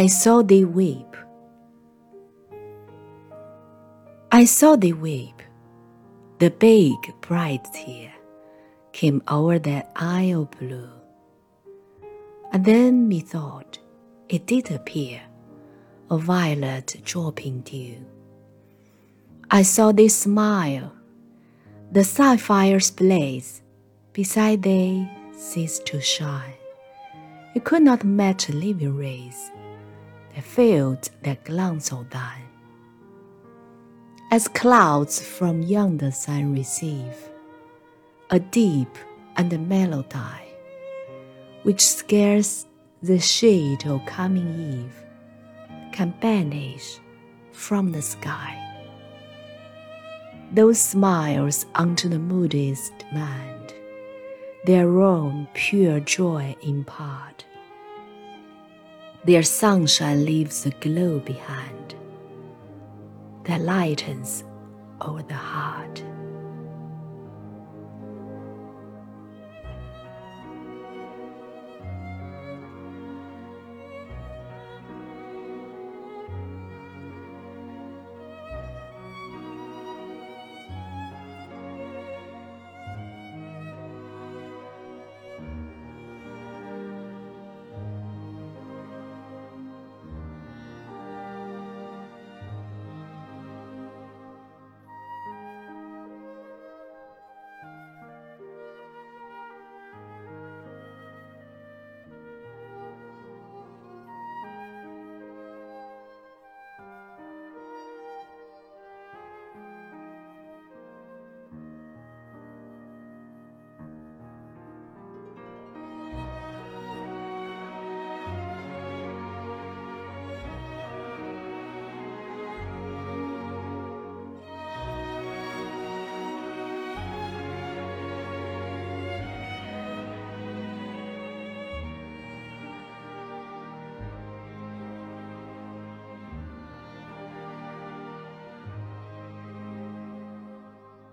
I saw thee weep. I saw thee weep. The big bright tear came o'er that eye of blue. And then methought it did appear a violet dropping dew. I saw thee smile, the sapphire's blaze beside thee ceased to shine. It could not match living rays that fields that glance of thine. As clouds from yonder sun receive a deep and a melody, which scarce the shade of coming eve can banish from the sky. Those smiles unto the moodiest mind their own pure joy impart. Their sunshine leaves a glow behind that lightens over the heart.